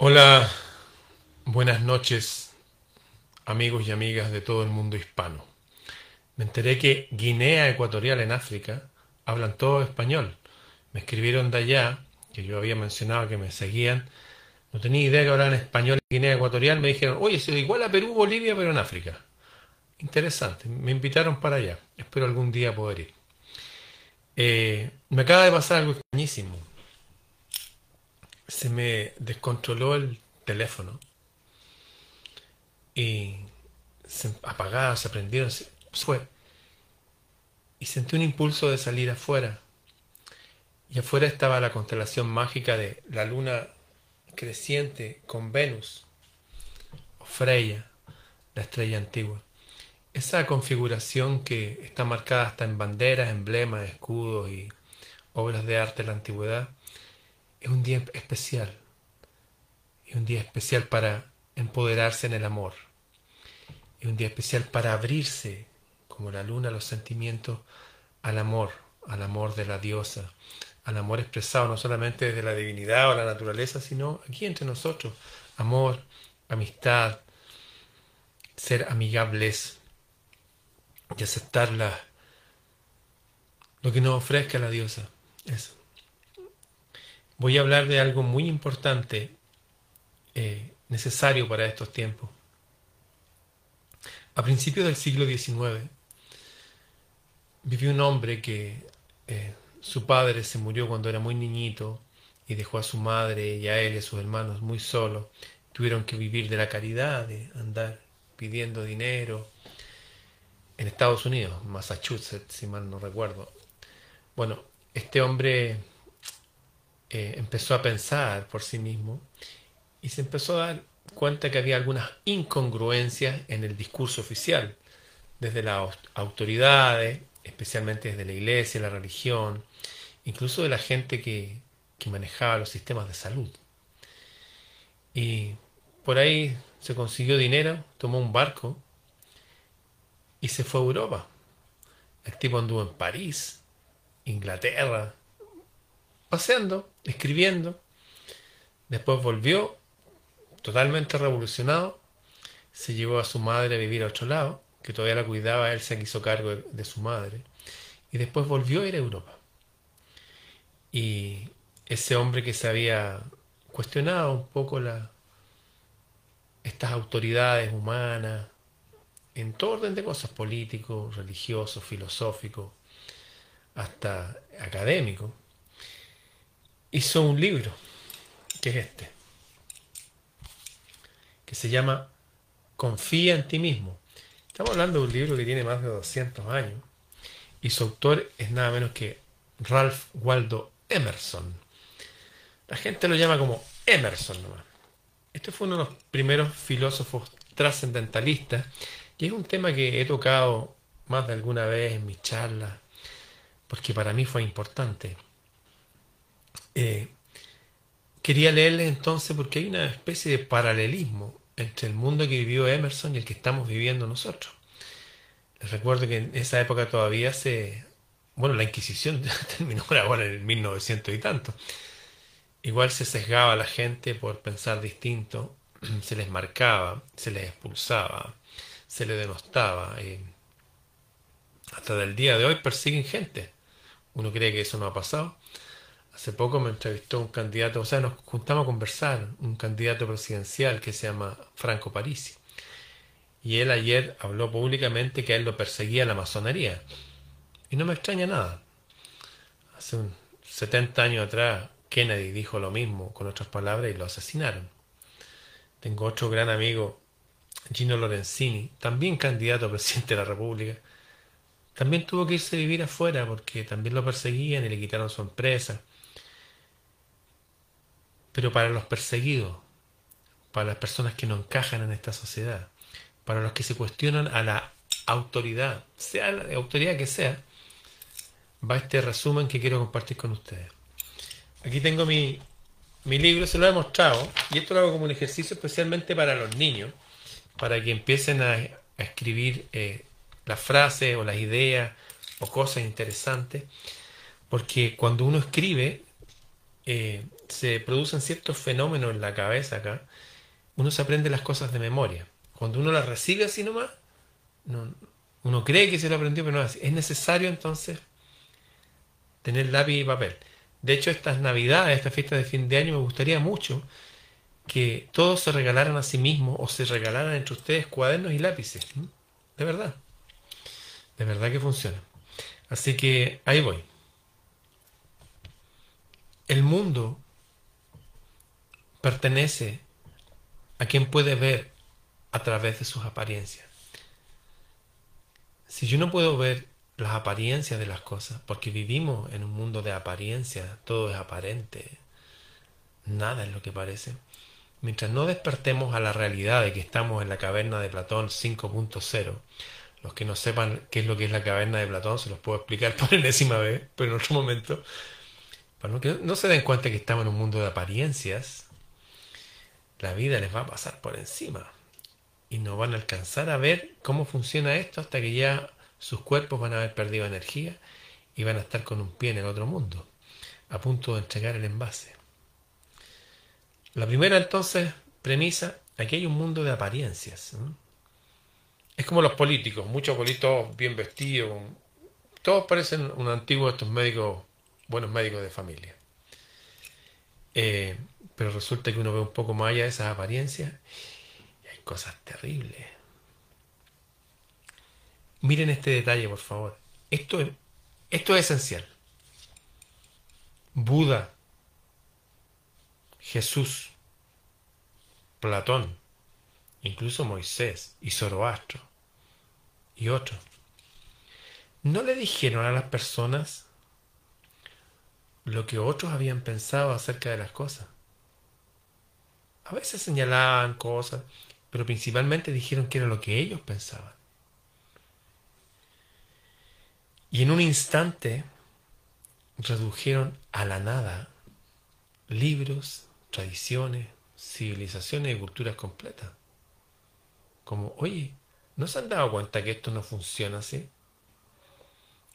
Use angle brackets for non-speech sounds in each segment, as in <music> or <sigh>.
Hola, buenas noches, amigos y amigas de todo el mundo hispano. Me enteré que Guinea Ecuatorial en África hablan todo español. Me escribieron de allá, que yo había mencionado que me seguían. No tenía idea que hablaban español en Guinea Ecuatorial. Me dijeron, oye, es igual a Perú, Bolivia, pero en África. Interesante. Me invitaron para allá. Espero algún día poder ir. Eh, me acaba de pasar algo extrañísimo. Se me descontroló el teléfono y se apagaba, se prendieron, se fue. Y sentí un impulso de salir afuera. Y afuera estaba la constelación mágica de la luna creciente con Venus, o Freya, la estrella antigua. Esa configuración que está marcada hasta en banderas, emblemas, escudos y obras de arte de la antigüedad, es un día especial. Es un día especial para empoderarse en el amor. Es un día especial para abrirse, como la luna, los sentimientos al amor, al amor de la diosa, al amor expresado no solamente desde la divinidad o la naturaleza, sino aquí entre nosotros. Amor, amistad, ser amigables y aceptar lo que nos ofrezca la diosa. Eso. Voy a hablar de algo muy importante, eh, necesario para estos tiempos. A principios del siglo XIX vivió un hombre que eh, su padre se murió cuando era muy niñito y dejó a su madre y a él y a sus hermanos muy solos. Tuvieron que vivir de la caridad, de andar pidiendo dinero, en Estados Unidos, Massachusetts, si mal no recuerdo. Bueno, este hombre eh, empezó a pensar por sí mismo y se empezó a dar cuenta que había algunas incongruencias en el discurso oficial, desde las autoridades, especialmente desde la iglesia, la religión, incluso de la gente que, que manejaba los sistemas de salud. Y por ahí se consiguió dinero, tomó un barco y se fue a Europa. El tipo anduvo en París, Inglaterra, paseando, escribiendo. Después volvió totalmente revolucionado. Se llevó a su madre a vivir a otro lado, que todavía la cuidaba, él se hizo cargo de, su madre. Y después volvió a ir a Europa. Y ese hombre que se había cuestionado un poco estas autoridades humanas, en todo orden de cosas, político, religioso, filosófico, hasta académico, hizo un libro, que es este, que se llama Confía en ti mismo. Estamos hablando de un libro que tiene más de 200 años y su autor es nada menos que Ralph Waldo Emerson. La gente lo llama como Emerson nomás. Este fue uno de los primeros filósofos trascendentalistas y es un tema que he tocado más de alguna vez en mis charlas, porque para mí fue importante. Eh, quería leerle entonces porque hay una especie de paralelismo entre el mundo que vivió Emerson y el que estamos viviendo nosotros. Les recuerdo que en esa época todavía se... Bueno, la Inquisición <laughs> terminó en el 1900 y tanto. Igual se sesgaba a la gente por pensar distinto, <clears throat> se les marcaba, se les expulsaba, se le denostaba. Y hasta del día de hoy persiguen gente. Uno cree que eso no ha pasado. Hace poco me entrevistó un candidato, o sea, nos juntamos a conversar, un candidato presidencial que se llama Franco Parisi. Y él ayer habló públicamente que a él lo perseguía la masonería. Y no me extraña nada. Hace un 70 años atrás Kennedy dijo lo mismo con otras palabras y lo asesinaron. Tengo otro gran amigo Gino Lorenzini, también candidato a presidente de la República, también tuvo que irse a vivir afuera porque también lo perseguían y le quitaron su empresa. Pero para los perseguidos, para las personas que no encajan en esta sociedad, para los que se cuestionan a la autoridad, sea la autoridad que sea, va este resumen que quiero compartir con ustedes. Aquí tengo mi, mi libro, se lo he mostrado, y esto lo hago como un ejercicio especialmente para los niños para que empiecen a, escribir eh, las frases o las ideas o cosas interesantes, porque cuando uno escribe, eh, se producen ciertos fenómenos en la cabeza acá, uno se aprende las cosas de memoria. Cuando uno las recibe así nomás, uno cree que se lo aprendió, pero no es así. Es necesario entonces tener lápiz y papel. De hecho, estas navidades, esta fiesta de fin de año, me gustaría mucho que todos se regalaran a sí mismos o se regalaran entre ustedes cuadernos y lápices. De verdad. De verdad que funciona. Así que ahí voy. El mundo pertenece a quien puede ver a través de sus apariencias. Si yo no puedo ver las apariencias de las cosas, porque vivimos en un mundo de apariencias, todo es aparente, nada es lo que parece. Mientras no despertemos a la realidad de que estamos en la caverna de Platón 5.0, los que no sepan qué es lo que es la caverna de Platón, se los puedo explicar por enésima vez, pero en otro momento, para que no se den cuenta que estamos en un mundo de apariencias, la vida les va a pasar por encima y no van a alcanzar a ver cómo funciona esto hasta que ya sus cuerpos van a haber perdido energía y van a estar con un pie en el otro mundo, a punto de entregar el envase. La primera entonces premisa, aquí hay un mundo de apariencias. Es como los políticos, muchos políticos bien vestidos, todos parecen un antiguo estos médicos, buenos médicos de familia. Eh, pero resulta que uno ve un poco más allá de esas apariencias y hay cosas terribles. Miren este detalle, por favor. Esto es, esto es esencial. Buda, Jesús, Platón, incluso Moisés y Zoroastro y otros, no le dijeron a las personas lo que otros habían pensado acerca de las cosas. A veces señalaban cosas, pero principalmente dijeron que era lo que ellos pensaban. Y en un instante redujeron a la nada libros, tradiciones, civilizaciones y culturas completas. Como, oye, ¿no se han dado cuenta que esto no funciona así?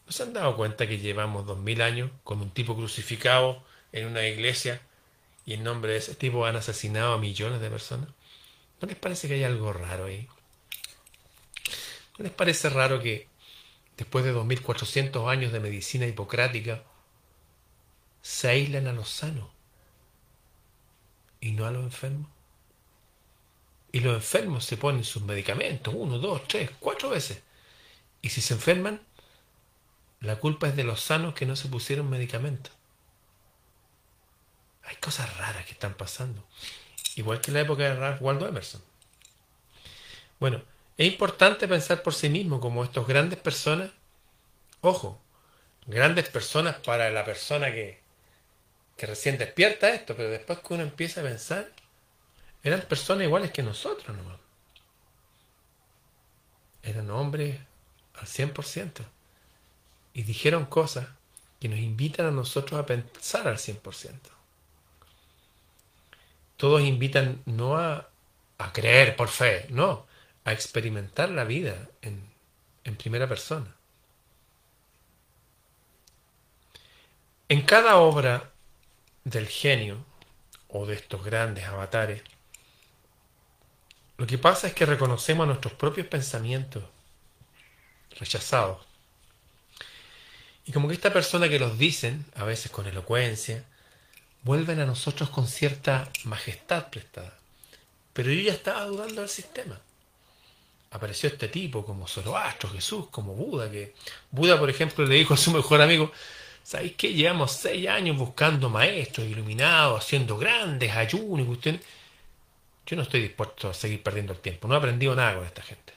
¿No se han dado cuenta que llevamos dos mil años con un tipo crucificado en una iglesia y en nombre de ese tipo han asesinado a millones de personas? ¿No les parece que hay algo raro ahí? ¿No les parece raro que después de 2400 años de medicina hipocrática se aíslan a los sanos y no a los enfermos? Y los enfermos se ponen sus medicamentos, uno, dos, tres, cuatro veces. Y si se enferman, la culpa es de los sanos que no se pusieron medicamentos. Hay cosas raras que están pasando. Igual que en la época de Ralph Waldo Emerson. Bueno, es importante pensar por sí mismo como estas grandes personas, ojo, grandes personas para la persona que, que recién despierta esto, pero después que uno empieza a pensar, eran personas iguales que nosotros nomás. Eran hombres al 100%. Y dijeron cosas que nos invitan a nosotros a pensar al 100% todos invitan no a, creer por fe, no, a experimentar la vida en, en primera persona. En cada obra del genio o de estos grandes avatares, lo que pasa es que reconocemos nuestros propios pensamientos rechazados. Y como que esta persona que los dicen, a veces con elocuencia, vuelven a nosotros con cierta majestad prestada. Pero yo ya estaba dudando del sistema. Apareció este tipo como Zoroastro, Jesús, como Buda, que Buda, por ejemplo, le dijo a su mejor amigo, ¿sabéis qué? Llevamos seis años buscando maestros iluminados, haciendo grandes ayunos y Yo no estoy dispuesto a seguir perdiendo el tiempo. No he aprendido nada con esta gente.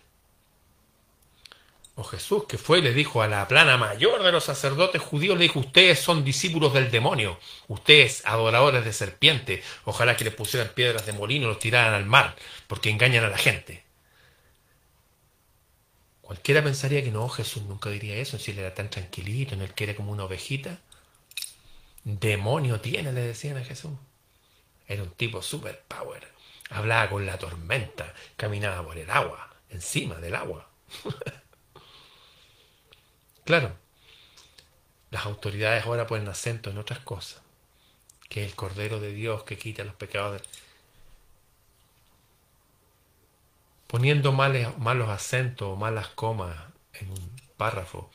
O Jesús, que fue le dijo a la plana mayor de los sacerdotes judíos, le dijo, ustedes son discípulos del demonio, ustedes adoradores de serpiente, ojalá que les pusieran piedras de molino y los tiraran al mar, porque engañan a la gente. Cualquiera pensaría que no, Jesús nunca diría eso, si él era tan tranquilito, en él que era como una ovejita. Demonio tiene, le decían a Jesús. Era un tipo super power. Hablaba con la tormenta, caminaba por el agua, encima del agua. <laughs> Claro, las autoridades ahora ponen acento en otras cosas. que es el Cordero de Dios que quita los pecados. Poniendo malos acentos o malas comas en un párrafo,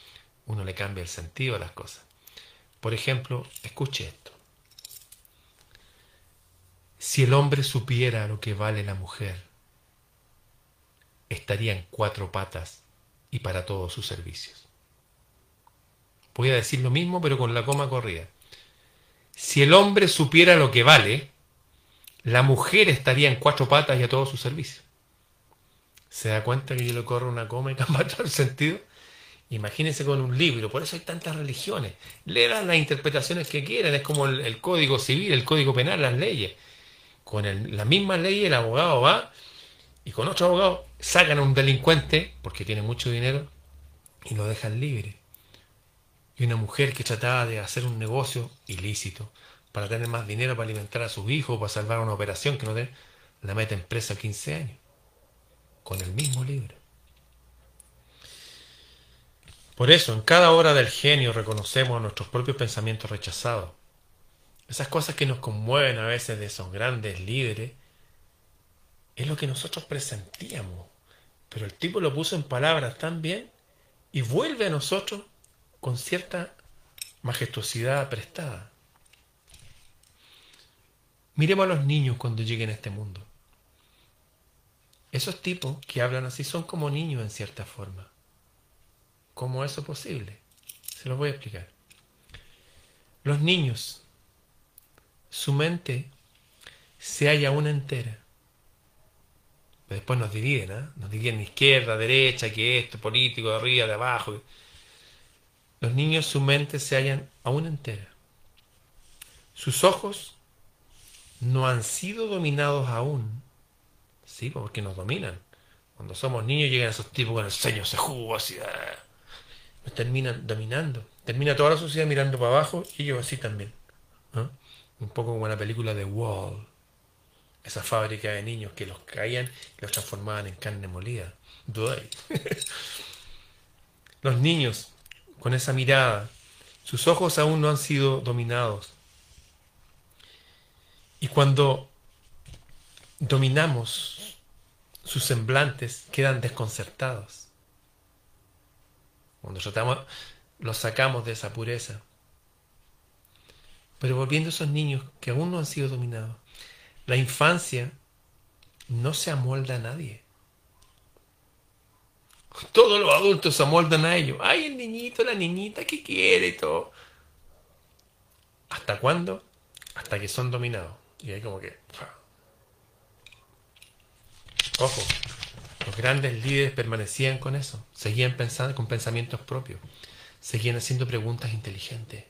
uno le cambia el sentido a las cosas. Por ejemplo, escuche esto. Si el hombre supiera lo que vale la mujer, estaría en cuatro patas y para todos sus servicios. Voy a decir lo mismo, pero con la coma corrida. Si el hombre supiera lo que vale, la mujer estaría en cuatro patas y a todos sus servicios. ¿Se da cuenta que yo le corro una coma y cambia <laughs> todo el sentido? Imagínense con un libro, por eso hay tantas religiones. Lean las interpretaciones que quieran, es como el, código civil, el código penal, las leyes. Con la misma ley el abogado va y con otro abogado sacan a un delincuente, porque tiene mucho dinero, y lo dejan libre y una mujer que trataba de hacer un negocio ilícito para tener más dinero para alimentar a sus hijos, para salvar una operación que no den, la mete en presa 15 años, con el mismo libro. Por eso, en cada hora del genio reconocemos nuestros propios pensamientos rechazados. Esas cosas que nos conmueven a veces de esos grandes líderes, es lo que nosotros presentíamos. Pero el tipo lo puso en palabras tan bien y vuelve a nosotros con cierta majestuosidad prestada. Miremos a los niños cuando lleguen a este mundo. Esos tipos que hablan así son como niños en cierta forma. ¿Cómo es eso posible? Se los voy a explicar. Los niños, su mente se halla una entera. Después nos dividen, ¿eh? Nos dividen izquierda, derecha, que esto, político, de arriba, de abajo. Los niños su mente se hallan aún entera. Sus ojos no han sido dominados aún. Sí, porque nos dominan. Cuando somos niños llegan esos tipos con el ceño se jugo así. Ah, nos terminan dominando. Termina toda la sociedad mirando para abajo y ellos así también. Un poco como en la película de Wall. Esa fábrica de niños que los caían y los transformaban en carne molida. <laughs> los niños con esa mirada. Sus ojos aún no han sido dominados. Y cuando dominamos, sus semblantes quedan desconcertados. Cuando tratamos, los sacamos de esa pureza. Pero volviendo a esos niños que aún no han sido dominados, la infancia no se amolda a nadie. Todos los adultos se amoldan a ellos. Ay, el niñito, la niñita, ¿qué quiere y todo? ¿Hasta cuándo? Hasta que son dominados. Y ahí como que... Ojo, los grandes líderes permanecían con eso. Seguían pensando con pensamientos propios. Seguían haciendo preguntas inteligentes.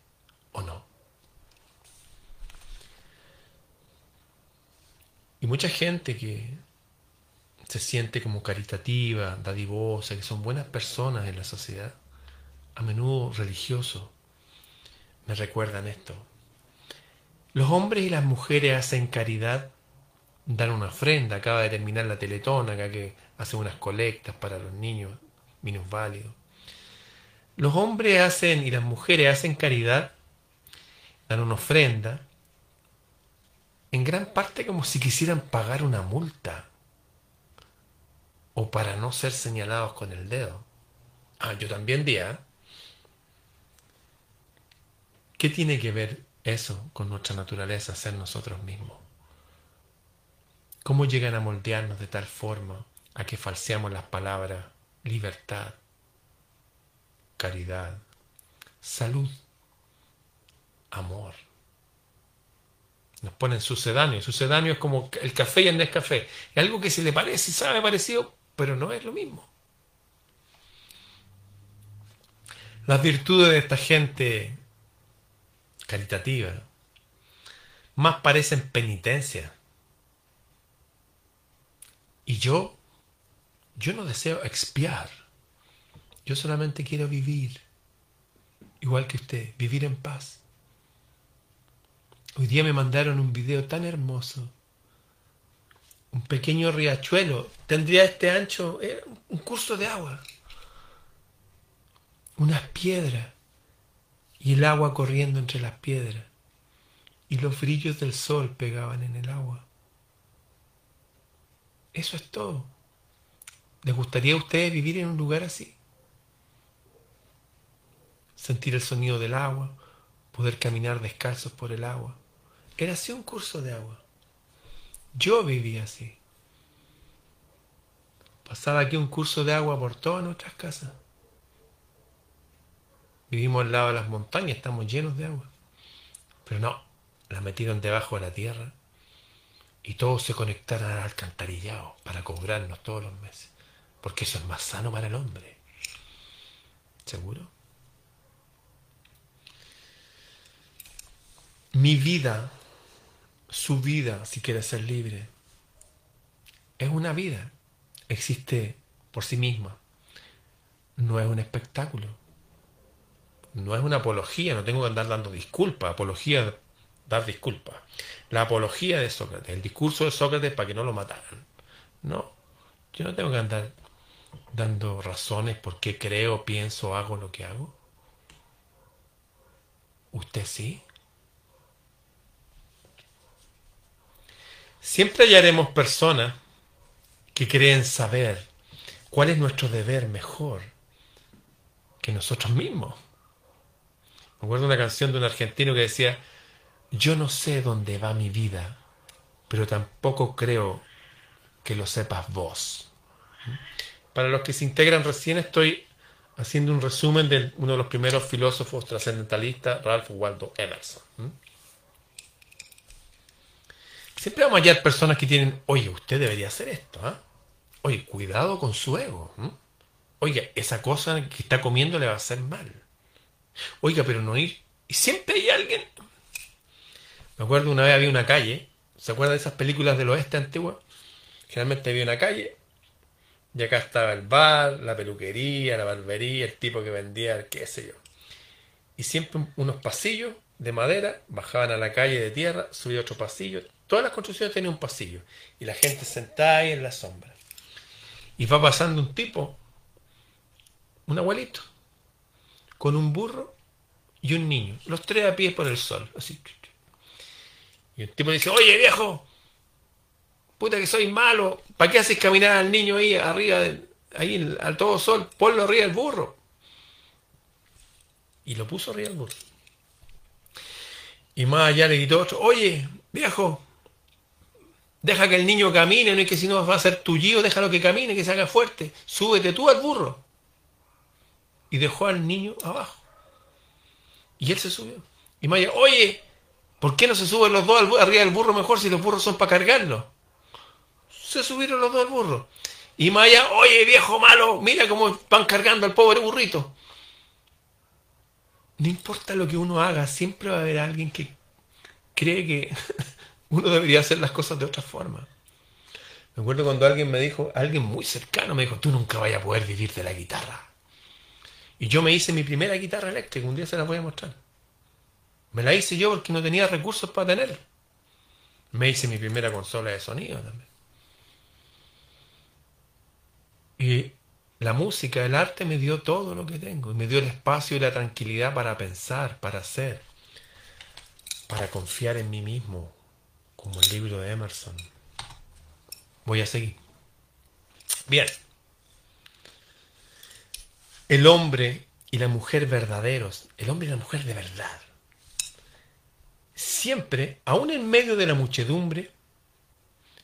¿O no? Y mucha gente que se siente como caritativa, dadivosa, que son buenas personas en la sociedad, a menudo religiosos, me recuerdan esto. Los hombres y las mujeres hacen caridad, dan una ofrenda, acaba de terminar la teletona, acá que hace unas colectas para los niños minusválidos. Los hombres hacen y las mujeres hacen caridad, dan una ofrenda, en gran parte como si quisieran pagar una multa o para no ser señalados con el dedo. Ah, yo también día. ¿Qué tiene que ver eso con nuestra naturaleza, ser nosotros mismos? ¿Cómo llegan a moldearnos de tal forma a que falseamos las palabras libertad, caridad, salud, amor? Nos ponen sucedáneo. Sucedáneo es como el café y el Nescafé. Es algo que se le parece sabe parecido, pero no es lo mismo. Las virtudes de esta gente caritativa más parecen penitencia. Y yo, yo no deseo expiar. Yo solamente quiero vivir, igual que usted, vivir en paz. Hoy día me mandaron un video tan hermoso un pequeño riachuelo, tendría este ancho, eh, un curso de agua, unas piedras y el agua corriendo entre las piedras. y los brillos del sol pegaban en el agua. Eso es todo. ¿Les gustaría a ustedes vivir en un lugar así? Sentir el sonido del agua, poder caminar descalzos por el agua. Era así un curso de agua. Yo vivía así. Pasaba aquí un curso de agua por todas nuestras casas. Vivimos al lado de las montañas, estamos llenos de agua. Pero no, la metieron debajo de la tierra y todos se conectaron al alcantarillado para cobrarnos todos los meses. Porque eso es más sano para el hombre. ¿Seguro? Mi vida, su vida, si quiere ser libre, es una vida. Existe por sí misma. No es un espectáculo. No es una apología, no tengo que andar dando disculpas. Apología, dar disculpas. La apología de Sócrates, el discurso de Sócrates para que no lo mataran. No, yo no tengo que andar dando razones por qué creo, pienso, hago lo que hago. ¿Usted sí? Siempre hallaremos personas que creen saber cuál es nuestro deber mejor que nosotros mismos. Me acuerdo una canción de un argentino que decía, yo no sé dónde va mi vida, pero tampoco creo que lo sepas vos. Para los que se integran recién estoy haciendo un resumen de uno de los primeros filósofos trascendentalistas, Ralph Waldo Emerson. Siempre vamos a hallar personas que tienen, oye, usted debería hacer esto, ¿ah? Oye, cuidado con su ego. Oiga, esa cosa que está comiendo le va a hacer mal. Oiga, pero no ir. Y siempre hay alguien. Me acuerdo una vez había una calle. ¿Se acuerda de esas películas del oeste antiguas? Generalmente había una calle. Y acá estaba el bar, la peluquería, la barbería, el tipo que vendía, qué sé yo. Y siempre unos pasillos de madera, bajaban a la calle de tierra, subía otro pasillo, Todas las construcciones tenían un pasillo y la gente sentada ahí en la sombra. Y va pasando un tipo, un abuelito, con un burro y un niño, los tres a pie por el sol, así. Y el tipo dice, oye viejo, puta que soy malo, ¿para qué haces caminar al niño ahí arriba, ahí al todo sol? Ponlo arriba del burro. Y lo puso arriba del burro. Y más allá le gritó otro, oye, viejo, Deja que el niño camine, no es que si no va a ser tullido, déjalo que camine, que se haga fuerte. Súbete tú al burro. Y dejó al niño abajo. Y él se subió. Y Maya, oye, ¿por qué no se suben los dos arriba del burro mejor si los burros son para cargarlo? Se subieron los dos al burro. Y Maya, oye, viejo malo, mira cómo van cargando al pobre burrito. No importa lo que uno haga, siempre va a haber alguien que cree que <laughs> uno debería hacer las cosas de otra forma. Me acuerdo cuando alguien me dijo, alguien muy cercano me dijo, tú nunca vayas a poder vivir de la guitarra. Y yo me hice mi primera guitarra eléctrica, un día se la voy a mostrar. Me la hice yo porque no tenía recursos para tener. Me hice mi primera consola de sonido también. Y la música, el arte me dio todo lo que tengo. Y me dio el espacio y la tranquilidad para pensar, para hacer, para confiar en mí mismo, como el libro de Emerson. Voy a seguir. Bien. El hombre y la mujer verdaderos, el hombre y la mujer de verdad, siempre, aun en medio de la muchedumbre,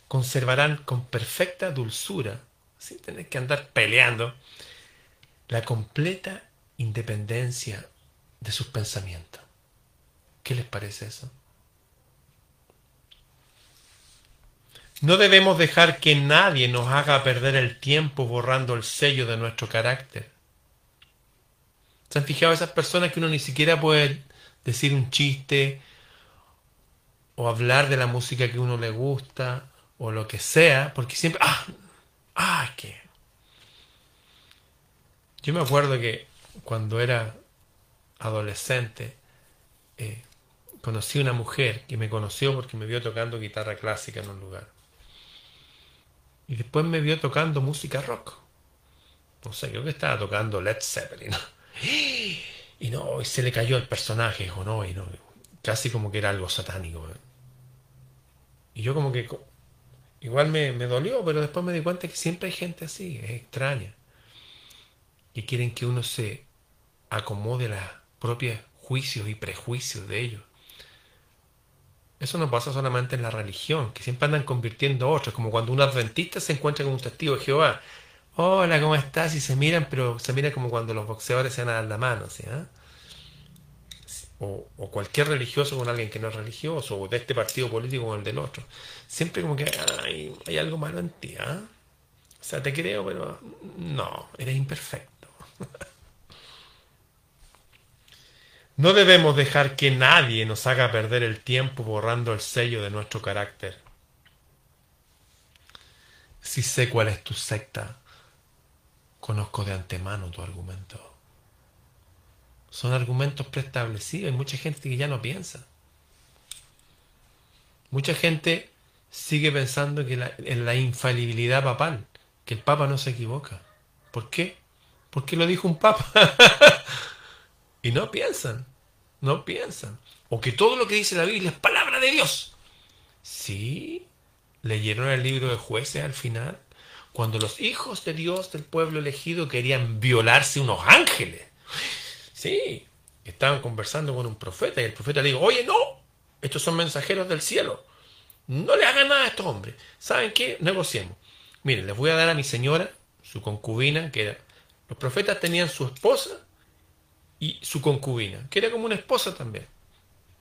conservarán con perfecta dulzura, sin tener que andar peleando, la completa independencia de sus pensamientos. ¿Qué les parece eso? No debemos dejar que nadie nos haga perder el tiempo borrando el sello de nuestro carácter. ¿Se han fijado esas personas que uno ni siquiera puede decir un chiste o hablar de la música que uno le gusta o lo que sea? Porque siempre, ah, ah, que... Yo me acuerdo que cuando era adolescente, eh, conocí una mujer que me conoció porque me vio tocando guitarra clásica en un lugar. Y después me vio tocando música rock. No sé, creo que estaba tocando Led Zeppelin. <gasps> Y no, y se le cayó el personaje, o no, y no. casi como que era algo satánico. Y yo como que igual me, me, dolió, pero después me di cuenta que siempre hay gente así, es extraña, que quieren que uno se acomode los propios juicios y prejuicios de ellos. Eso no pasa solamente en la religión, que siempre andan convirtiendo a otros, como cuando un adventista se encuentra con un testigo de Jehová. Hola, ¿cómo estás? Y se miran, pero se miran como cuando los boxeadores se van a dar la mano, ¿sí? Ah? O, cualquier religioso con alguien que no es religioso, o de este partido político con el del otro. Siempre como que hay, algo malo en ti, ¿ah? O sea, te creo, pero no, eres imperfecto. <laughs> No debemos dejar que nadie nos haga perder el tiempo borrando el sello de nuestro carácter. Si sé cuál es tu secta, conozco de antemano tu argumento. Son argumentos preestablecidos. Hay mucha gente que ya no piensa. Mucha gente sigue pensando que en la infalibilidad papal, que el papa no se equivoca. ¿Por qué? Porque lo dijo un papa. <laughs> Y no piensan, no piensan. O que todo lo que dice la Biblia es palabra de Dios. Sí, leyeron el libro de jueces al final, cuando los hijos de Dios del pueblo elegido querían violarse unos ángeles. Sí, estaban conversando con un profeta y el profeta le dijo, oye, no, estos son mensajeros del cielo. No le hagan nada a estos hombres. ¿Saben qué? Negociemos. Miren, les voy a dar a mi señora, su concubina, que era... Los profetas tenían su esposa y su concubina, que era como una esposa también.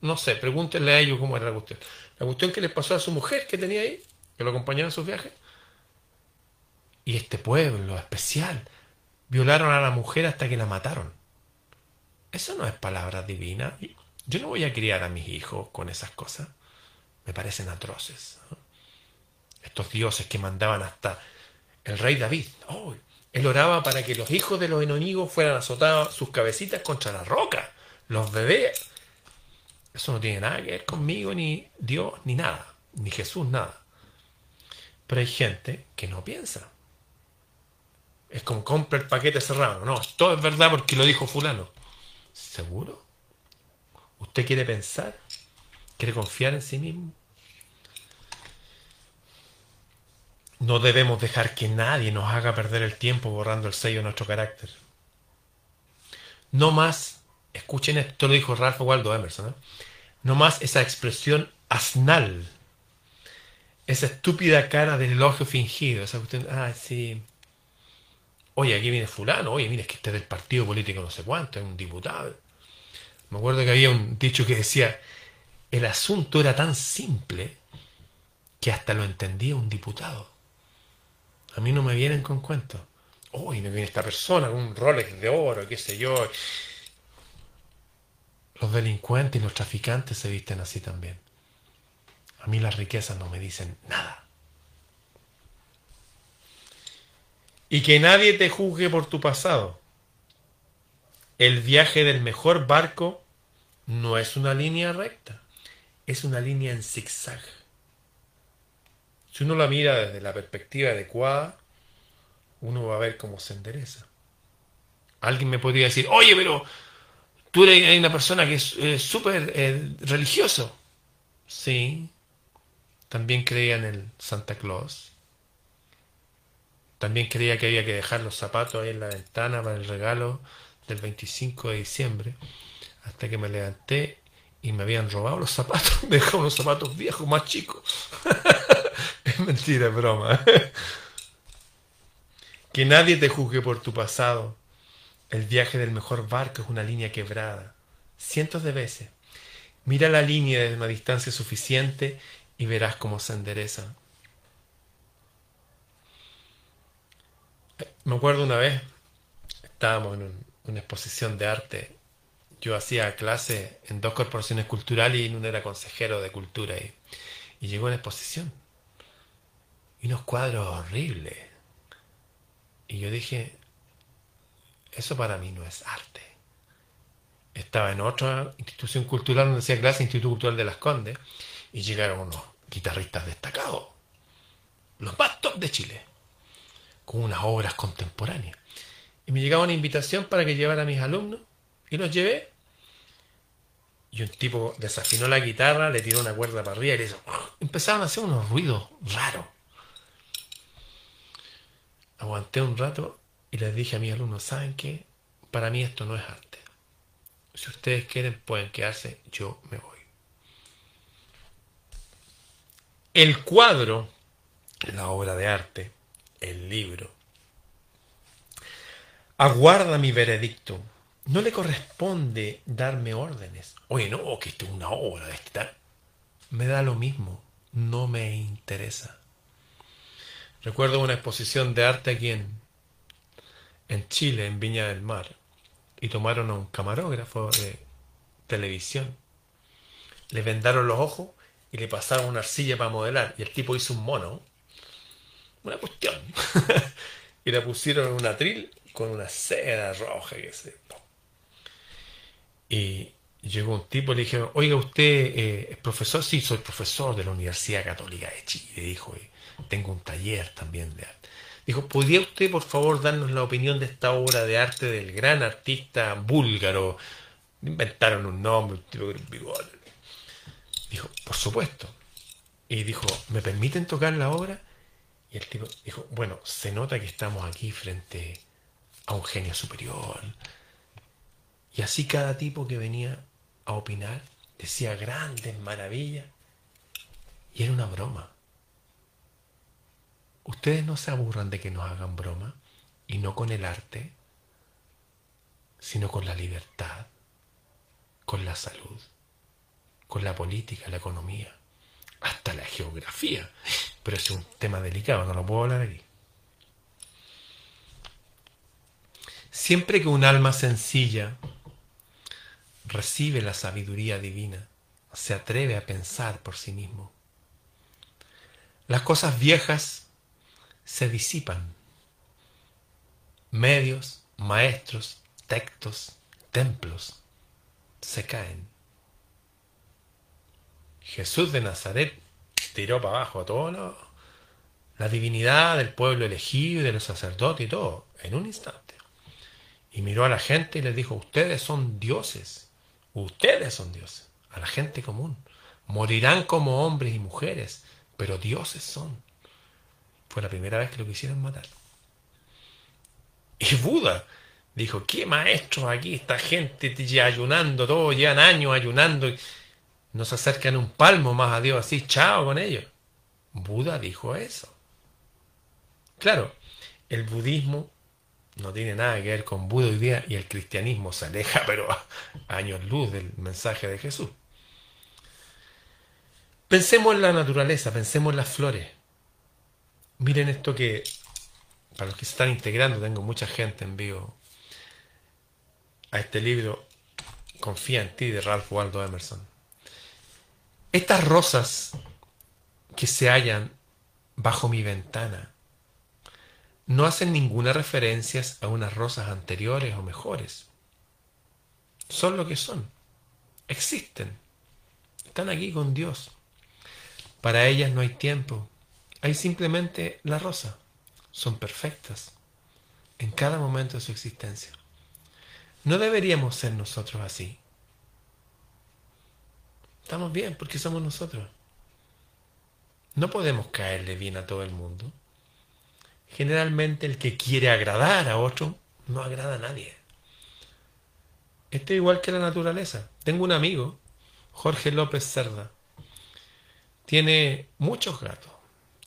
No sé, pregúntenle a ellos cómo era la cuestión. La cuestión que les pasó a su mujer que tenía ahí, que lo acompañaba en sus viajes. Y este pueblo especial, violaron a la mujer hasta que la mataron. Eso no es palabra divina. Yo no voy a criar a mis hijos con esas cosas. Me parecen atroces. Estos dioses que mandaban hasta el rey David. Oh, él oraba para que los hijos de los enemigos fueran azotados sus cabecitas contra la roca. Los bebés. Eso no tiene nada que ver conmigo, ni Dios, ni nada. Ni Jesús, nada. Pero hay gente que no piensa. Es como compra el paquete cerrado. No, esto es verdad porque lo dijo fulano. ¿Seguro? ¿Usted quiere pensar? ¿Quiere confiar en sí mismo? No debemos dejar que nadie nos haga perder el tiempo borrando el sello de nuestro carácter. No más, escuchen esto, lo dijo Ralph Waldo Emerson, ¿eh? no más esa expresión asnal, esa estúpida cara del elogio fingido, esa cuestión, ah, sí, oye, aquí viene fulano, oye, mira, es que este es del partido político no sé cuánto, es un diputado. Me acuerdo que había un dicho que decía, el asunto era tan simple que hasta lo entendía un diputado. A mí no me vienen con cuentos. Uy, me viene esta persona un Rolex de oro, qué sé yo. Los delincuentes y los traficantes se visten así también. A mí las riquezas no me dicen nada. Y que nadie te juzgue por tu pasado. El viaje del mejor barco no es una línea recta, es una línea en zigzag. Si uno la mira desde la perspectiva adecuada, uno va a ver cómo se endereza. Alguien me podría decir, oye, pero tú eres una persona que es súper eh, religioso. Sí, también creía en el Santa Claus. También creía que había que dejar los zapatos ahí en la ventana para el regalo del 25 de diciembre. Hasta que me levanté y me habían robado los zapatos. <laughs> Me dejaron los zapatos viejos, más chicos. <laughs> <laughs> es mentira, es broma. <laughs> que nadie te juzgue por tu pasado. El viaje del mejor barco es una línea quebrada. Cientos de veces. Mira la línea desde una distancia suficiente y verás cómo se endereza. Me acuerdo una vez, estábamos en una exposición de arte. Yo hacía clase en dos corporaciones culturales y en una era consejero de cultura. Y, y llegó una exposición y unos cuadros horribles. Y yo dije, eso para mí no es arte. Estaba en otra institución cultural donde hacía clase, Instituto Cultural de las Condes, y llegaron unos guitarristas destacados, los más top de Chile, con unas obras contemporáneas. Y me llegaba una invitación para que llevara a mis alumnos, y los llevé. y un tipo desafinó la guitarra, le tiró una cuerda para arriba y le hizo... Empezaron a hacer unos ruidos raros. Aguanté un rato y les dije a mis alumnos, ¿saben qué? Para mí esto no es arte. Si ustedes quieren pueden quedarse, yo me voy. El cuadro, la obra de arte, el libro, aguarda mi veredicto. No le corresponde darme órdenes. Oye, no, que esto es una obra de esta. Me da lo mismo, no me interesa. Recuerdo una exposición de arte aquí en, en Chile, en Viña del Mar, y tomaron a un camarógrafo de televisión. Le vendaron los ojos y le pasaron una arcilla para modelar. Y el tipo hizo un mono. Una cuestión. <laughs> y le pusieron en un atril con una seda roja. Que se... Y llegó un tipo y le dije, oiga, ¿usted eh, es profesor? Sí, soy profesor de la Universidad Católica de Chile. Dijo, tengo un taller también de arte. Dijo, ¿podría usted por favor darnos la opinión de esta obra de arte del gran artista búlgaro? Inventaron un nombre, un tipo con Dijo, por supuesto. Y dijo, ¿me permiten tocar la obra? Y el tipo dijo, bueno, se nota que estamos aquí frente a un genio superior. Y así cada tipo que venía a opinar decía grandes maravillas. Y era una broma. Ustedes no se aburran de que nos hagan broma, y no con el arte, sino con la libertad, con la salud, con la política, la economía, hasta la geografía. Pero es un tema delicado, no lo puedo hablar aquí. Siempre que un alma sencilla recibe la sabiduría divina, se atreve a pensar por sí mismo. Las cosas viejas se disipan. Medios, maestros, textos, templos se caen. Jesús de Nazaret tiró para abajo todo la divinidad del pueblo elegido y de los sacerdotes y todo, en un instante. Y miró a la gente y les dijo, ustedes son dioses, ustedes son dioses, a la gente común. Morirán como hombres y mujeres, pero dioses son. Fue la primera vez que lo quisieron matar. Y Buda dijo, ¿qué maestros aquí? Esta gente ayunando, todos llevan años ayunando. No se acercan un palmo más a Dios así, chao con ellos. Buda dijo eso. Claro, el budismo no tiene nada que ver con Buda hoy día y el cristianismo se aleja, pero a años luz del mensaje de Jesús. Pensemos en la naturaleza, pensemos en las flores. Miren esto que, para los que se están integrando, tengo mucha gente en vivo a este libro, Confía en ti, de Ralph Waldo Emerson. Estas rosas que se hallan bajo mi ventana no hacen ninguna referencia a unas rosas anteriores o mejores. Son lo que son. Existen. Están aquí con Dios. Para ellas no hay tiempo, hay simplemente la rosa. Son perfectas en cada momento de su existencia. No deberíamos ser nosotros así. Estamos bien porque somos nosotros. No podemos caerle bien a todo el mundo. Generalmente el que quiere agradar a otro no agrada a nadie. Esto es igual que la naturaleza. Tengo un amigo, Jorge López Cerda. Tiene muchos gatos.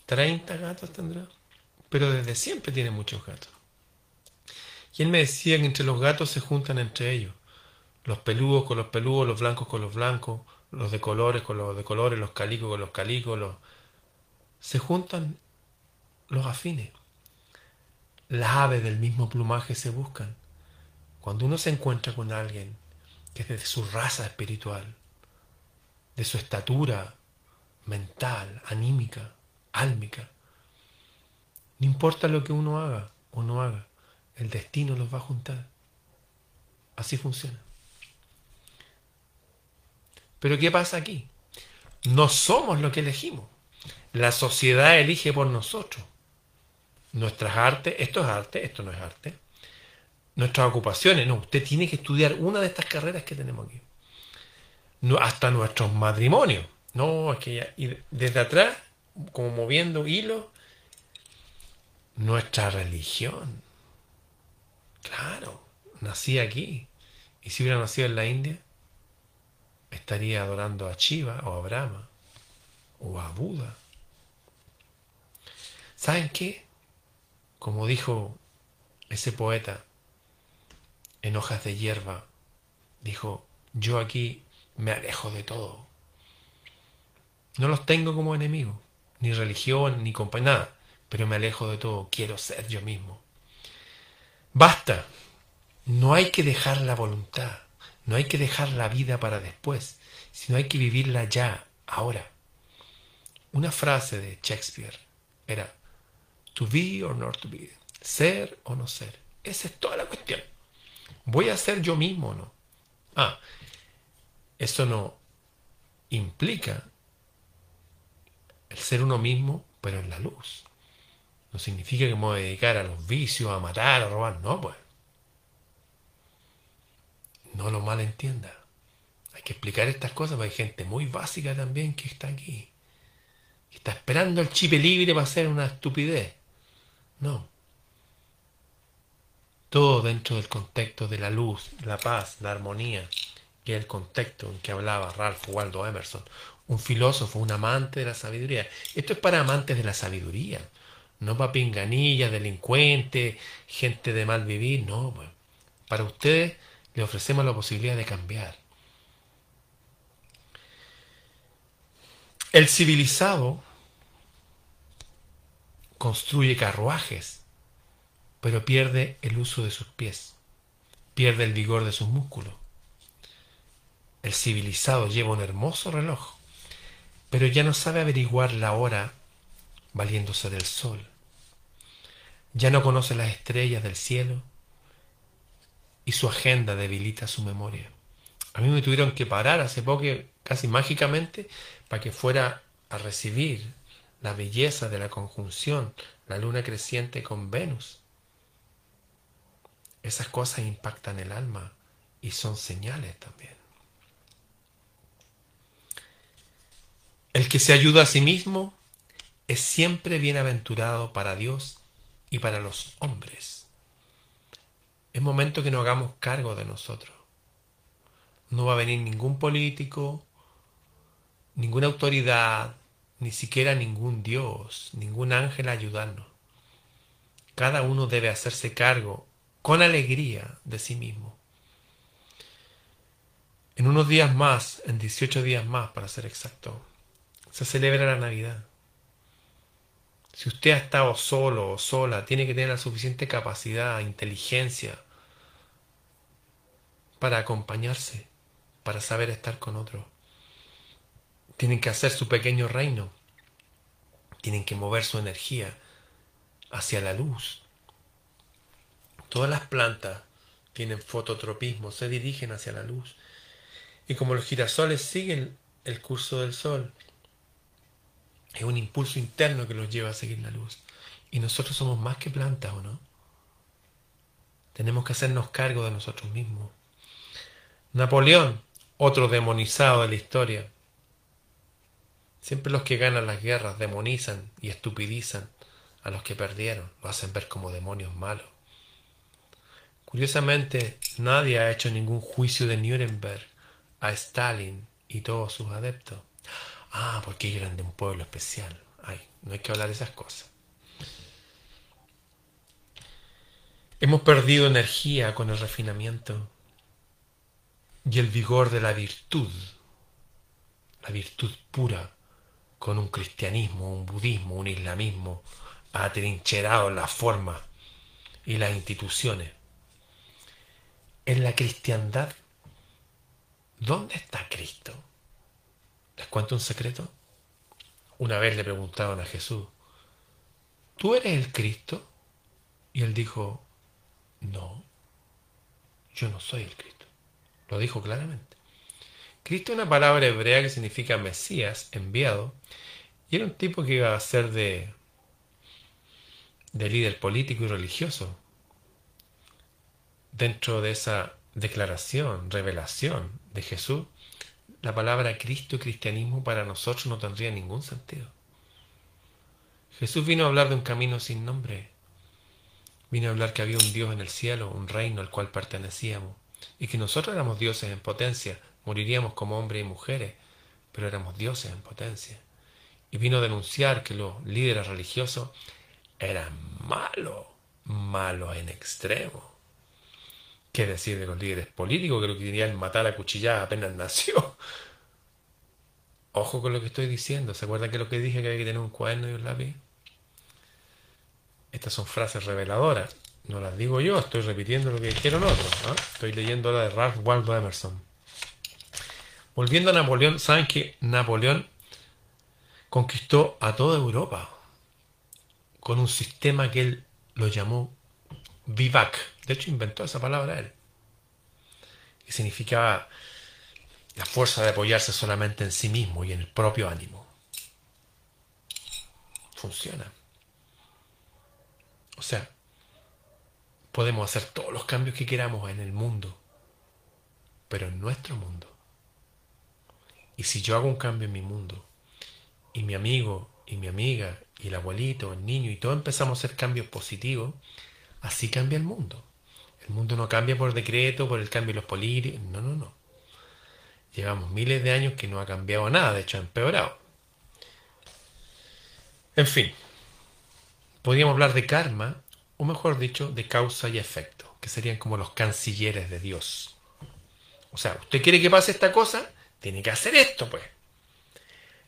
30 gatos tendrá. Pero desde siempre tiene muchos gatos. Y él me decía que entre los gatos se juntan entre ellos. Los peludos con los peludos, los blancos con los blancos, los de colores con los de colores, los calicos con los calicos. Se juntan los afines. Las aves del mismo plumaje se buscan. Cuando uno se encuentra con alguien que es de su raza espiritual, de su estatura mental, anímica, álmica. No importa lo que uno haga o no haga, el destino los va a juntar. Así funciona. Pero ¿qué pasa aquí? No somos lo que elegimos. La sociedad elige por nosotros. Nuestras artes, esto es arte, esto no es arte. Nuestras ocupaciones, no, usted tiene que estudiar una de estas carreras que tenemos aquí. hasta nuestros matrimonios. No, es que ya, y desde atrás, como moviendo hilos, nuestra religión. Claro, nací aquí. Y si hubiera nacido en la India, estaría adorando a Shiva o a Brahma o a Buda. ¿Saben qué? Como dijo ese poeta en hojas de hierba, dijo, yo aquí me alejo de todo. No los tengo como enemigos, ni religión, ni compañía, nada, pero me alejo de todo, quiero ser yo mismo. Basta, no hay que dejar la voluntad, no hay que dejar la vida para después, sino hay que vivirla ya, ahora. Una frase de Shakespeare era, to be or not to be, ser o no ser. Esa es toda la cuestión. ¿Voy a ser yo mismo o no? Ah, eso no implica el ser uno mismo, pero en la luz. No significa que me voy a dedicar a los vicios, a matar, a robar. No, pues. No lo malentienda. Hay que explicar estas cosas, porque hay gente muy básica también que está aquí. Que está esperando el chip libre para hacer una estupidez. No. Todo dentro del contexto de la luz, la paz, la armonía, que es el contexto en que hablaba Ralph Waldo Emerson, un filósofo, un amante de la sabiduría. Esto es para amantes de la sabiduría, no para pinganillas, delincuentes, gente de mal vivir, no. Para ustedes le ofrecemos la posibilidad de cambiar. El civilizado construye carruajes, pero pierde el uso de sus pies, pierde el vigor de sus músculos. El civilizado lleva un hermoso reloj, pero ya no sabe averiguar la hora valiéndose del sol. Ya no conoce las estrellas del cielo y su agenda debilita su memoria. A mí me tuvieron que parar hace poco, casi mágicamente, para que fuera a recibir la belleza de la conjunción, la luna creciente con Venus. Esas cosas impactan el alma y son señales también. El que se ayuda a sí mismo es siempre bienaventurado para Dios y para los hombres. Es momento que nos hagamos cargo de nosotros. No va a venir ningún político, ninguna autoridad, ni siquiera ningún Dios, ningún ángel a ayudarnos. Cada uno debe hacerse cargo con alegría de sí mismo. En unos días más, en 18 días más para ser exacto, se celebra la Navidad. Si usted ha estado solo o sola, tiene que tener la suficiente capacidad, inteligencia para acompañarse, para saber estar con otro. Tienen que hacer su pequeño reino. Tienen que mover su energía hacia la luz. Todas las plantas tienen fototropismo, se dirigen hacia la luz. Y como los girasoles siguen el curso del sol, es un impulso interno que los lleva a seguir la luz. Y nosotros somos más que plantas, ¿o no? Tenemos que hacernos cargo de nosotros mismos. Napoleón, otro demonizado de la historia. Siempre los que ganan las guerras demonizan y estupidizan a los que perdieron, lo hacen ver como demonios malos. Curiosamente, nadie ha hecho ningún juicio de Nuremberg a Stalin y todos sus adeptos. Ah, porque eran de un pueblo especial. Ay, no hay que hablar de esas cosas. Hemos perdido energía con el refinamiento y el vigor de la virtud, la virtud pura, con un cristianismo, un budismo, un islamismo atrincherado en las formas y las instituciones. En la cristiandad, ¿dónde está Cristo? ¿Les cuento un secreto? Una vez le preguntaron a Jesús, ¿tú eres el Cristo? Y él dijo, no, yo no soy el Cristo. Lo dijo claramente. Cristo es una palabra hebrea que significa Mesías, enviado, y era un tipo que iba a ser de, de líder político y religioso. Dentro de esa declaración, revelación de Jesús, la palabra Cristo y cristianismo para nosotros no tendría ningún sentido. Jesús vino a hablar de un camino sin nombre. Vino a hablar que había un Dios en el cielo, un reino al cual pertenecíamos, y que nosotros éramos dioses en potencia, moriríamos como hombres y mujeres, pero éramos dioses en potencia. Y vino a denunciar que los líderes religiosos eran malos, malos en extremo. ¿Qué decir de los líderes políticos que lo querían matar a cuchillada apenas nació? <laughs> Ojo con lo que estoy diciendo. ¿Se acuerdan que lo que dije que había que tener un cuaderno y un lápiz? Estas son frases reveladoras. No las digo yo, estoy repitiendo lo que dijeron otros. Estoy leyendo la de Ralph Waldo Emerson. Volviendo a Napoleón, saben que Napoleón conquistó a toda Europa con un sistema que él lo llamó vivac. De hecho, inventó esa palabra él. Que significaba la fuerza de apoyarse solamente en sí mismo y en el propio ánimo. Funciona. O sea, podemos hacer todos los cambios que queramos en el mundo, pero en nuestro mundo. Y si yo hago un cambio en mi mundo, y mi amigo, y mi amiga, y el abuelito, el niño, y todos empezamos a hacer cambios positivos, así cambia el mundo. El mundo no cambia por decreto, por el cambio de los políticos, no, no, no. Llevamos miles de años que no ha cambiado nada, de hecho ha empeorado. En fin, podríamos hablar de karma, o mejor dicho, de causa y efecto, que serían como los cancilleres de Dios. O sea, usted quiere que pase esta cosa, tiene que hacer esto, pues.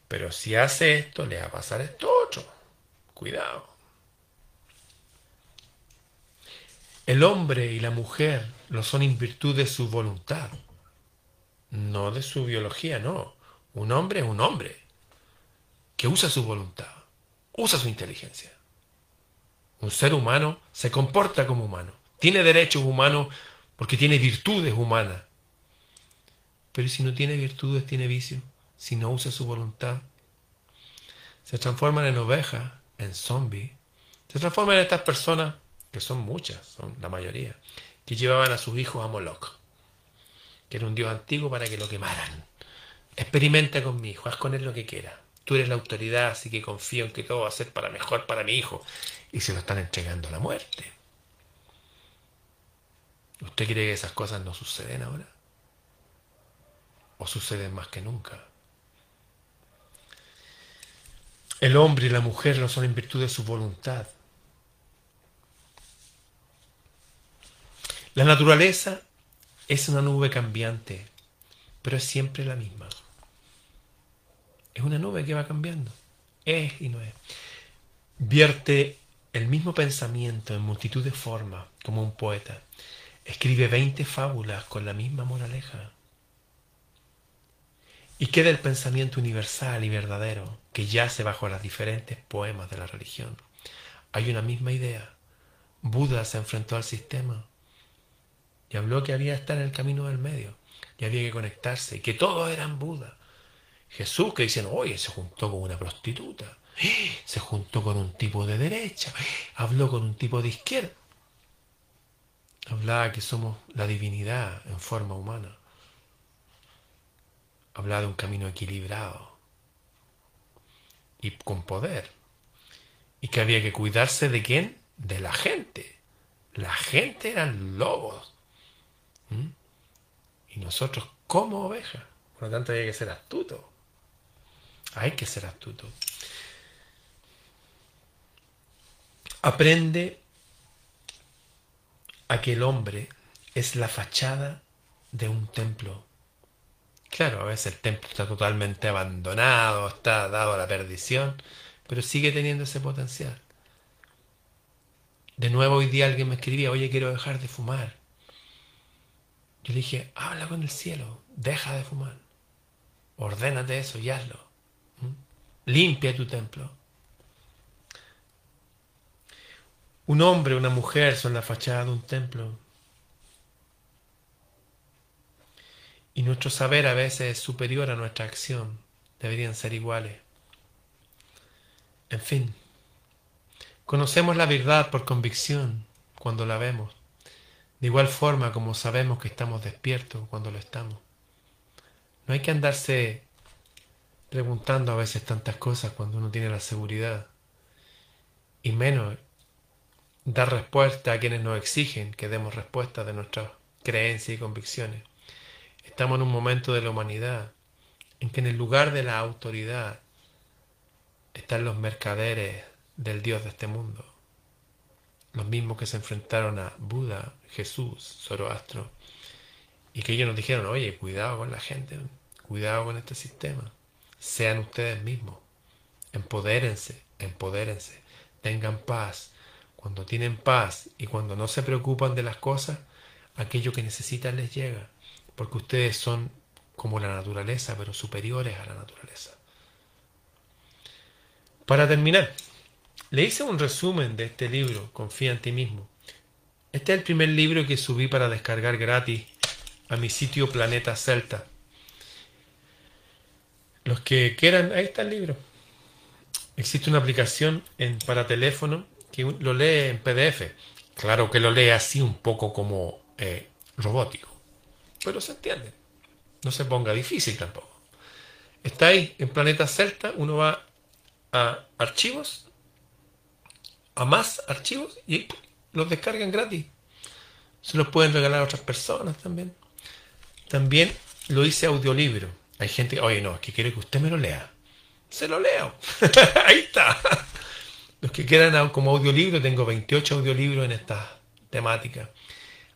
Pero si hace esto, le va a pasar esto otro. Cuidado. El hombre y la mujer lo son en virtud de su voluntad, no de su biología, no. Un hombre es un hombre que usa su voluntad, usa su inteligencia. Un ser humano se comporta como humano, tiene derechos humanos porque tiene virtudes humanas. Pero si no tiene virtudes, tiene vicios, si no usa su voluntad, se transforman en ovejas, en zombies, se transforman en estas personas, que son muchas, son la mayoría, que llevaban a sus hijos a Moloch, que era un dios antiguo para que lo quemaran. Experimenta con mi hijo, haz con él lo que quiera. Tú eres la autoridad, así que confío en que todo va a ser para mejor para mi hijo. Y se lo están entregando a la muerte. ¿Usted cree que esas cosas no suceden ahora? ¿O suceden más que nunca? El hombre y la mujer lo son en virtud de su voluntad. La naturaleza es una nube cambiante, pero es siempre la misma. Es una nube que va cambiando. Es y no es. Vierte el mismo pensamiento en multitud de formas, como un poeta. Escribe veinte fábulas con la misma moraleja. Y queda el pensamiento universal y verdadero que yace bajo las diferentes poemas de la religión. Hay una misma idea. Buda se enfrentó al sistema y habló que había que estar en el camino del medio y había que conectarse y que todos eran Buda. Jesús que dicen, oye, se juntó con una prostituta, se juntó con un tipo de derecha, habló con un tipo de izquierda. Hablaba que somos la divinidad en forma humana. Hablaba de un camino equilibrado y con poder. Y que había que cuidarse de quién? De la gente. La gente eran lobos. ¿Mm? Y nosotros como ovejas. Por lo tanto hay que ser astuto. Hay que ser astuto. Aprende a que el hombre es la fachada de un templo. Claro, a veces el templo está totalmente abandonado, está dado a la perdición, pero sigue teniendo ese potencial. De nuevo hoy día alguien me escribía, oye, quiero dejar de fumar. Yo le dije, habla con el cielo, deja de fumar. Ordénate eso y hazlo. Limpia tu templo. Un hombre, una mujer son la fachada de un templo. Y nuestro saber a veces es superior a nuestra acción. Deberían ser iguales. En fin, conocemos la verdad por convicción cuando la vemos, de igual forma como sabemos que estamos despiertos cuando lo estamos. No hay que andarse preguntando a veces tantas cosas cuando uno tiene la seguridad. Y menos dar respuesta a quienes nos exigen que demos respuesta de nuestras creencias y convicciones. Estamos en un momento de la humanidad en que en el lugar de la autoridad están los mercaderes del Dios de este mundo. Los mismos que se enfrentaron a Buda, Jesús, Zoroastro, y que ellos nos dijeron, oye, cuidado con la gente, cuidado con este sistema. Sean ustedes mismos, empodérense, empodérense, tengan paz. Cuando tienen paz y cuando no se preocupan de las cosas, aquello que necesitan les llega, porque ustedes son como la naturaleza, pero superiores a la naturaleza. Para terminar, le hice un resumen de este libro, Confía en ti mismo. Este es el primer libro que subí para descargar gratis a mi sitio Planeta Celta. Los que quieran, ahí está el libro. Existe una aplicación para teléfono que lo lee en PDF. Claro que lo lee así un poco como eh, robótico, pero se entiende. No se ponga difícil tampoco. Está ahí en Planeta Celta, uno va a archivos, a más archivos y los descargan gratis. Se los pueden regalar a otras personas también. También lo hice audiolibro. Hay gente que, oye, no, es que quiere que usted me lo lea. Se lo leo. <laughs> ahí está. Los que quieran como audiolibro, tengo 28 audiolibros en esta temática.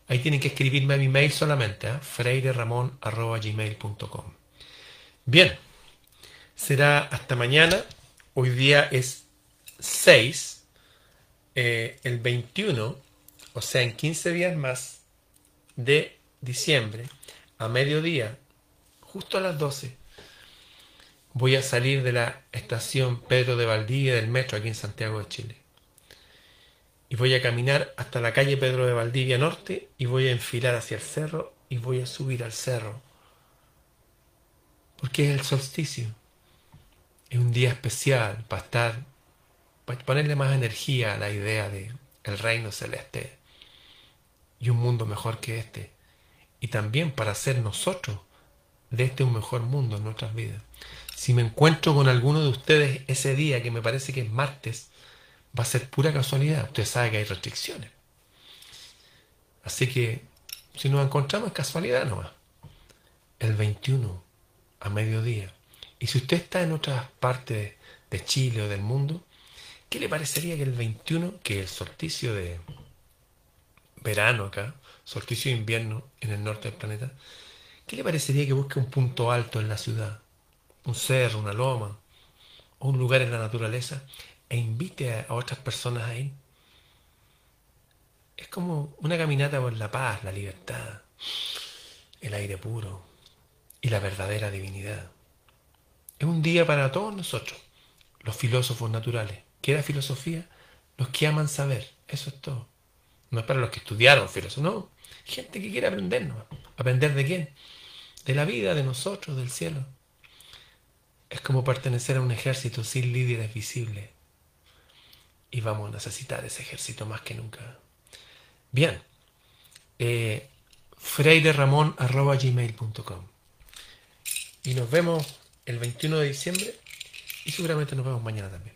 Ahí tienen que escribirme a mi mail solamente, ¿eh? freireramon.gmail.com. Bien, será hasta mañana. Hoy día es 6, eh, el 21, o sea, en 15 días más de diciembre, a mediodía, justo a las 12, voy a salir de la estación Pedro de Valdivia del metro aquí en Santiago de Chile y voy a caminar hasta la calle Pedro de Valdivia Norte y voy a enfilar hacia el cerro y voy a subir al cerro. Porque es el solsticio. Es un día especial para estar, ponerle más energía a la idea de el reino celeste y un mundo mejor que este. Y también para hacer nosotros de este un mejor mundo en nuestras vidas. Si me encuentro con alguno de ustedes ese día, que me parece que es martes, va a ser pura casualidad. Usted sabe que hay restricciones. Así que si nos encontramos es casualidad nomás. El 21 a mediodía. Y si usted está en otras partes de Chile o del mundo, ¿qué le parecería que el 21, que el solsticio de verano acá, solsticio de invierno en el norte del planeta, ¿qué le parecería que busque un punto alto en la ciudad? Un cerro, una loma, o un lugar en la naturaleza, e invite a, otras personas a ir. Es como una caminata por la paz, la libertad, el aire puro y la verdadera divinidad. Es un día para todos nosotros, los filósofos naturales. ¿Qué era filosofía? Los que aman saber. Eso es todo. No es para los que estudiaron filosofía, no. Gente que quiere aprendernos. ¿Aprender de quién? De la vida, de nosotros, del cielo. Es como pertenecer a un ejército sin líderes visibles y vamos a necesitar ese ejército más que nunca. Bien, eh, gmail.com y nos vemos el 21 de diciembre y seguramente nos vemos mañana también.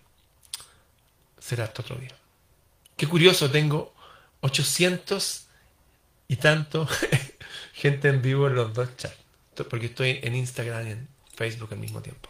Será hasta otro día. Qué curioso, tengo 800 y tanto <laughs> gente en vivo en los dos chats, porque estoy en Instagram y en Facebook al mismo tiempo.